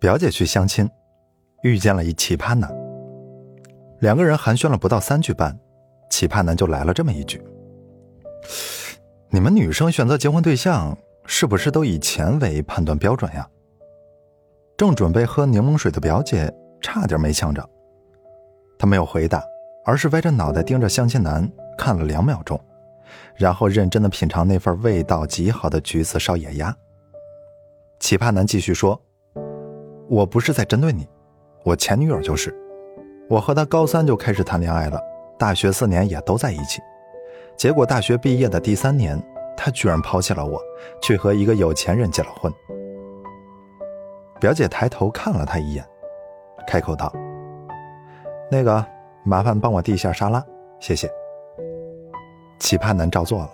表姐去相亲，遇见了一奇葩男。两个人寒暄了不到三句半，奇葩男就来了这么一句：“你们女生选择结婚对象是不是都以钱为判断标准呀？”正准备喝柠檬水的表姐差点没呛着，她没有回答，而是歪着脑袋盯着相亲男看了两秒钟，然后认真的品尝那份味道极好的橘子烧野鸭。奇葩男继续说。我不是在针对你，我前女友就是，我和她高三就开始谈恋爱了，大学四年也都在一起，结果大学毕业的第三年，她居然抛弃了我，去和一个有钱人结了婚。表姐抬头看了他一眼，开口道：“那个，麻烦帮我递一下沙拉，谢谢。”奇葩男照做了，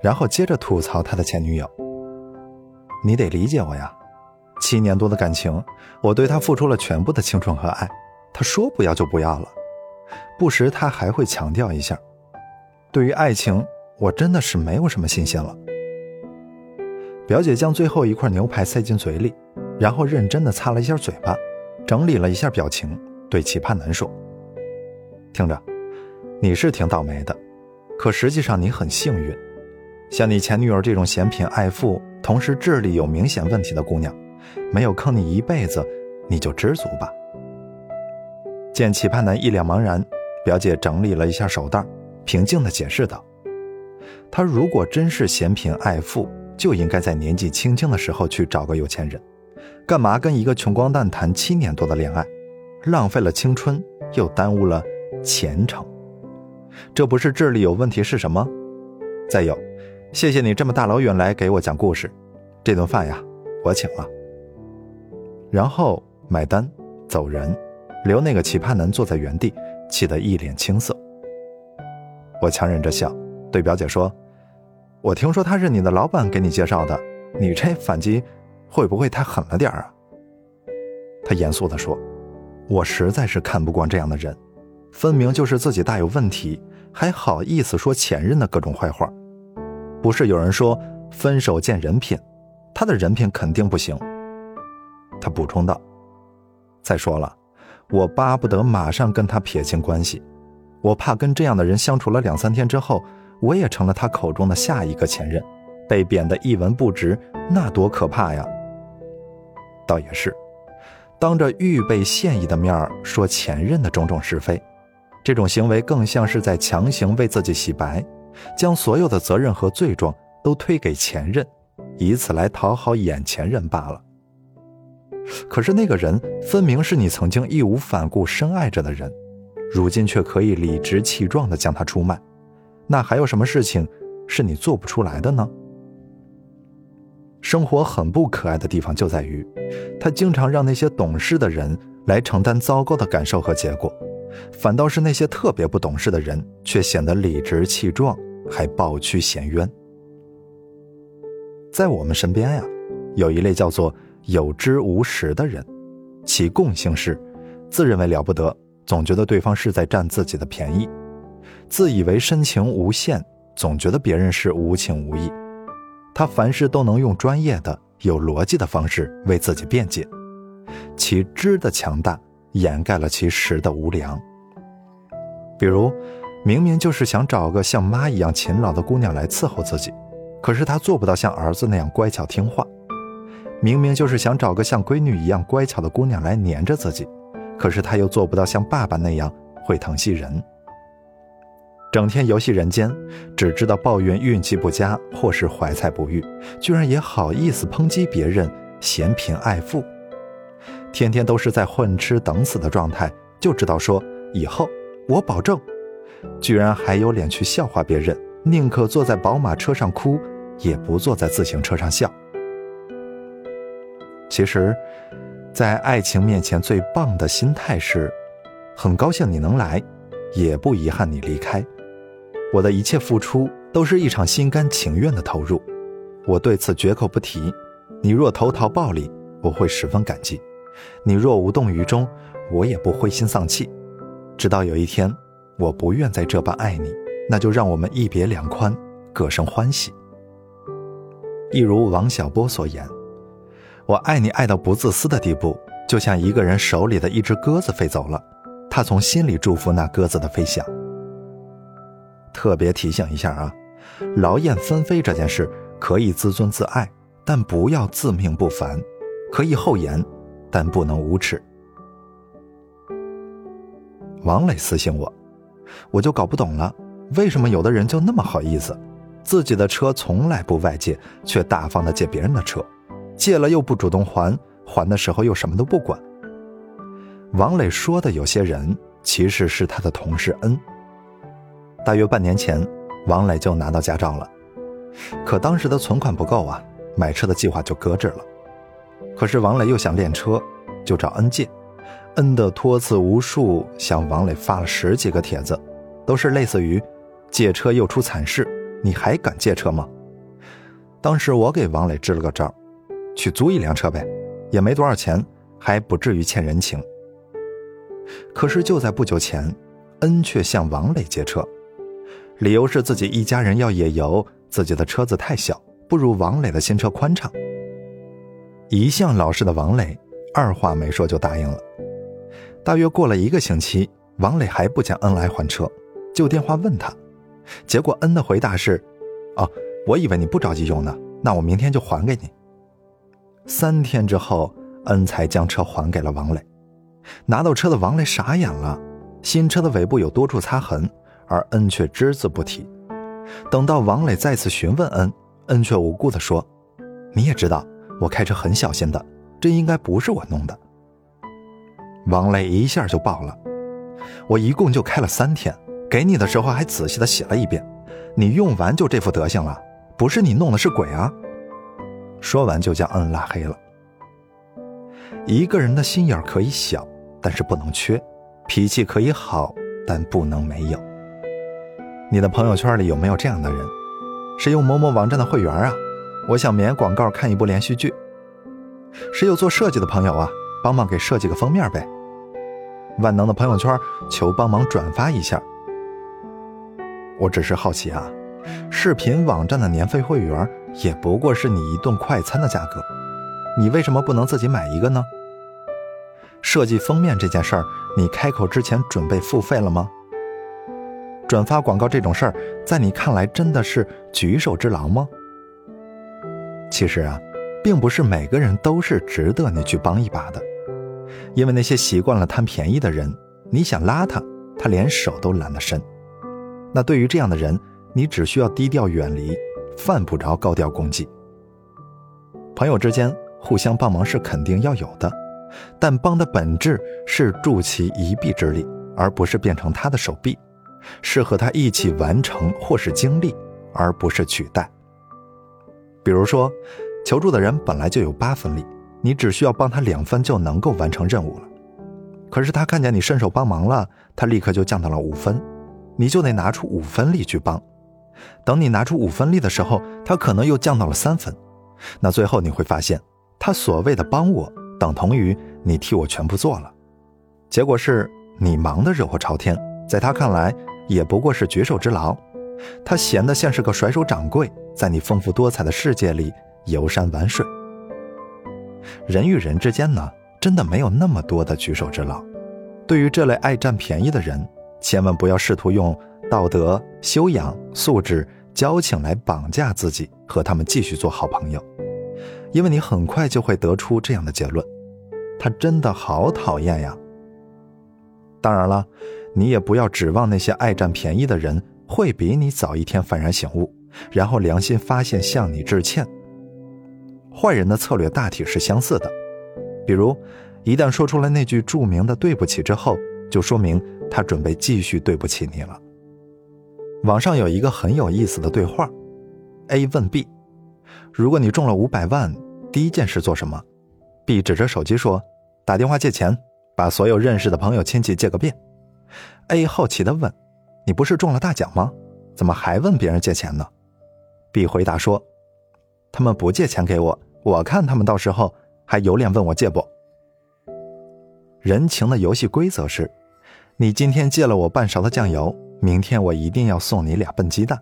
然后接着吐槽他的前女友：“你得理解我呀。”七年多的感情，我对他付出了全部的青春和爱，他说不要就不要了。不时他还会强调一下，对于爱情，我真的是没有什么新鲜了。表姐将最后一块牛排塞进嘴里，然后认真的擦了一下嘴巴，整理了一下表情，对奇葩男说：“听着，你是挺倒霉的，可实际上你很幸运，像你前女友这种嫌贫爱富，同时智力有明显问题的姑娘。”没有坑你一辈子，你就知足吧。见奇葩男一脸茫然，表姐整理了一下手袋，平静地解释道：“他如果真是嫌贫爱富，就应该在年纪轻轻的时候去找个有钱人，干嘛跟一个穷光蛋谈七年多的恋爱，浪费了青春，又耽误了前程。这不是智力有问题是什么？再有，谢谢你这么大老远来给我讲故事，这顿饭呀，我请了。”然后买单走人，留那个奇葩男坐在原地，气得一脸青涩。我强忍着笑，对表姐说：“我听说他是你的老板给你介绍的，你这反击会不会太狠了点啊？”他严肃地说：“我实在是看不惯这样的人，分明就是自己大有问题，还好意思说前任的各种坏话。不是有人说分手见人品，他的人品肯定不行。”他补充道：“再说了，我巴不得马上跟他撇清关系，我怕跟这样的人相处了两三天之后，我也成了他口中的下一个前任，被贬得一文不值，那多可怕呀！”倒也是，当着预备现役的面说前任的种种是非，这种行为更像是在强行为自己洗白，将所有的责任和罪状都推给前任，以此来讨好眼前人罢了。可是那个人分明是你曾经义无反顾深爱着的人，如今却可以理直气壮地将他出卖，那还有什么事情是你做不出来的呢？生活很不可爱的地方就在于，他经常让那些懂事的人来承担糟糕的感受和结果，反倒是那些特别不懂事的人却显得理直气壮，还抱屈嫌冤。在我们身边呀，有一类叫做。有知无识的人，其共性是自认为了不得，总觉得对方是在占自己的便宜；自以为深情无限，总觉得别人是无情无义。他凡事都能用专业的、有逻辑的方式为自己辩解，其知的强大掩盖了其实的无良。比如，明明就是想找个像妈一样勤劳的姑娘来伺候自己，可是他做不到像儿子那样乖巧听话。明明就是想找个像闺女一样乖巧的姑娘来黏着自己，可是他又做不到像爸爸那样会疼惜人，整天游戏人间，只知道抱怨运气不佳或是怀才不遇，居然也好意思抨击别人嫌贫爱富，天天都是在混吃等死的状态，就知道说以后我保证，居然还有脸去笑话别人，宁可坐在宝马车上哭，也不坐在自行车上笑。其实，在爱情面前，最棒的心态是：很高兴你能来，也不遗憾你离开。我的一切付出都是一场心甘情愿的投入，我对此绝口不提。你若投桃报李，我会十分感激；你若无动于衷，我也不灰心丧气。直到有一天，我不愿再这般爱你，那就让我们一别两宽，各生欢喜。一如王小波所言。我爱你爱到不自私的地步，就像一个人手里的一只鸽子飞走了，他从心里祝福那鸽子的飞翔。特别提醒一下啊，劳燕分飞这件事可以自尊自爱，但不要自命不凡；可以厚颜，但不能无耻。王磊私信我，我就搞不懂了，为什么有的人就那么好意思，自己的车从来不外借，却大方的借别人的车，借了又不主动还，还的时候又什么都不管。王磊说的有些人，其实是他的同事恩。大约半年前，王磊就拿到驾照了，可当时的存款不够啊，买车的计划就搁置了。可是王磊又想练车，就找恩借。恩的托辞无数，向王磊发了十几个帖子，都是类似于“借车又出惨事，你还敢借车吗？”当时我给王磊支了个招，去租一辆车呗，也没多少钱，还不至于欠人情。可是就在不久前，恩却向王磊借车，理由是自己一家人要野游，自己的车子太小，不如王磊的新车宽敞。一向老实的王磊，二话没说就答应了。大约过了一个星期，王磊还不见恩来还车，就电话问他，结果恩的回答是：“哦，我以为你不着急用呢，那我明天就还给你。”三天之后，恩才将车还给了王磊。拿到车的王磊傻眼了，新车的尾部有多处擦痕，而恩却只字不提。等到王磊再次询问恩，恩却无辜地说：“你也知道，我开车很小心的，这应该不是我弄的。”王磊一下就爆了，我一共就开了三天，给你的时候还仔细的洗了一遍，你用完就这副德行了，不是你弄的是鬼啊！说完就将恩拉黑了。一个人的心眼可以小，但是不能缺；脾气可以好，但不能没有。你的朋友圈里有没有这样的人？谁用某某网站的会员啊？我想免广告看一部连续剧。谁有做设计的朋友啊？帮忙给设计个封面呗。万能的朋友圈，求帮忙转发一下。我只是好奇啊，视频网站的年费会员也不过是你一顿快餐的价格，你为什么不能自己买一个呢？设计封面这件事儿，你开口之前准备付费了吗？转发广告这种事儿，在你看来真的是举手之劳吗？其实啊，并不是每个人都是值得你去帮一把的。因为那些习惯了贪便宜的人，你想拉他，他连手都懒得伸。那对于这样的人，你只需要低调远离，犯不着高调攻击。朋友之间互相帮忙是肯定要有的，但帮的本质是助其一臂之力，而不是变成他的手臂，是和他一起完成或是经历，而不是取代。比如说，求助的人本来就有八分力。你只需要帮他两分就能够完成任务了，可是他看见你伸手帮忙了，他立刻就降到了五分，你就得拿出五分力去帮。等你拿出五分力的时候，他可能又降到了三分，那最后你会发现，他所谓的帮我等同于你替我全部做了，结果是你忙得热火朝天，在他看来也不过是举手之劳，他闲得像是个甩手掌柜，在你丰富多彩的世界里游山玩水。人与人之间呢，真的没有那么多的举手之劳。对于这类爱占便宜的人，千万不要试图用道德、修养、素质、交情来绑架自己，和他们继续做好朋友。因为你很快就会得出这样的结论：他真的好讨厌呀。当然了，你也不要指望那些爱占便宜的人会比你早一天幡然醒悟，然后良心发现向你致歉。坏人的策略大体是相似的，比如，一旦说出了那句著名的“对不起”之后，就说明他准备继续对不起你了。网上有一个很有意思的对话：A 问 B，如果你中了五百万，第一件事做什么？B 指着手机说：“打电话借钱，把所有认识的朋友亲戚借个遍。”A 好奇地问：“你不是中了大奖吗？怎么还问别人借钱呢？”B 回答说。他们不借钱给我，我看他们到时候还有脸问我借不？人情的游戏规则是：你今天借了我半勺的酱油，明天我一定要送你俩笨鸡蛋，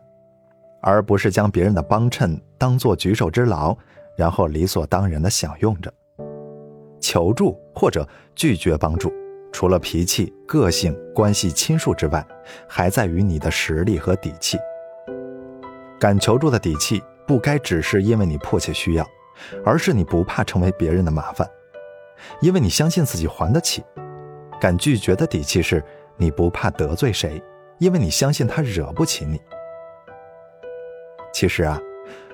而不是将别人的帮衬当做举手之劳，然后理所当然的享用着。求助或者拒绝帮助，除了脾气、个性、关系亲疏之外，还在于你的实力和底气。敢求助的底气，不该只是因为你迫切需要，而是你不怕成为别人的麻烦，因为你相信自己还得起。敢拒绝的底气是，你不怕得罪谁，因为你相信他惹不起你。其实啊，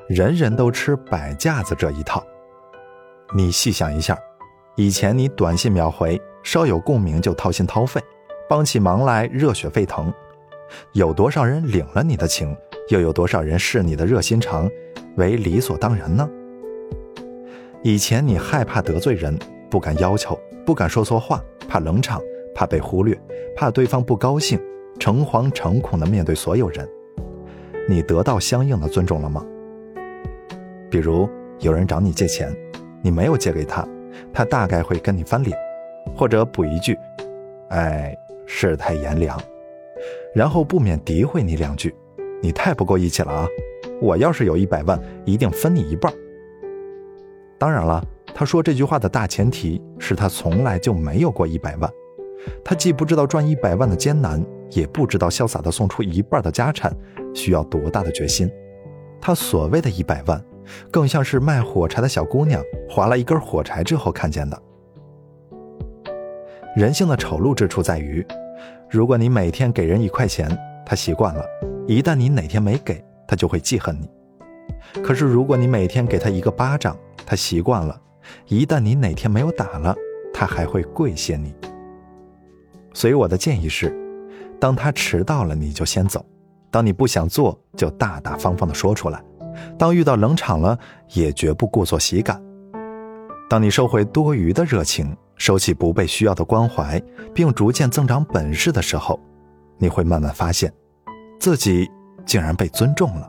人人都吃摆架子这一套，你细想一下。以前你短信秒回，稍有共鸣就掏心掏肺，帮起忙来热血沸腾，有多少人领了你的情，又有多少人视你的热心肠为理所当然呢？以前你害怕得罪人，不敢要求，不敢说错话，怕冷场，怕被忽略，怕对方不高兴，诚惶诚恐地面对所有人，你得到相应的尊重了吗？比如有人找你借钱，你没有借给他。他大概会跟你翻脸，或者补一句：“哎，世态炎凉。”然后不免诋毁你两句：“你太不够义气了啊！我要是有一百万，一定分你一半。”当然了，他说这句话的大前提是他从来就没有过一百万，他既不知道赚一百万的艰难，也不知道潇洒的送出一半的家产需要多大的决心。他所谓的一百万。更像是卖火柴的小姑娘划了一根火柴之后看见的。人性的丑陋之处在于，如果你每天给人一块钱，他习惯了；一旦你哪天没给，他就会记恨你。可是如果你每天给他一个巴掌，他习惯了；一旦你哪天没有打了，他还会跪谢你。所以我的建议是，当他迟到了，你就先走；当你不想做，就大大方方的说出来。当遇到冷场了，也绝不故作喜感。当你收回多余的热情，收起不被需要的关怀，并逐渐增长本事的时候，你会慢慢发现，自己竟然被尊重了。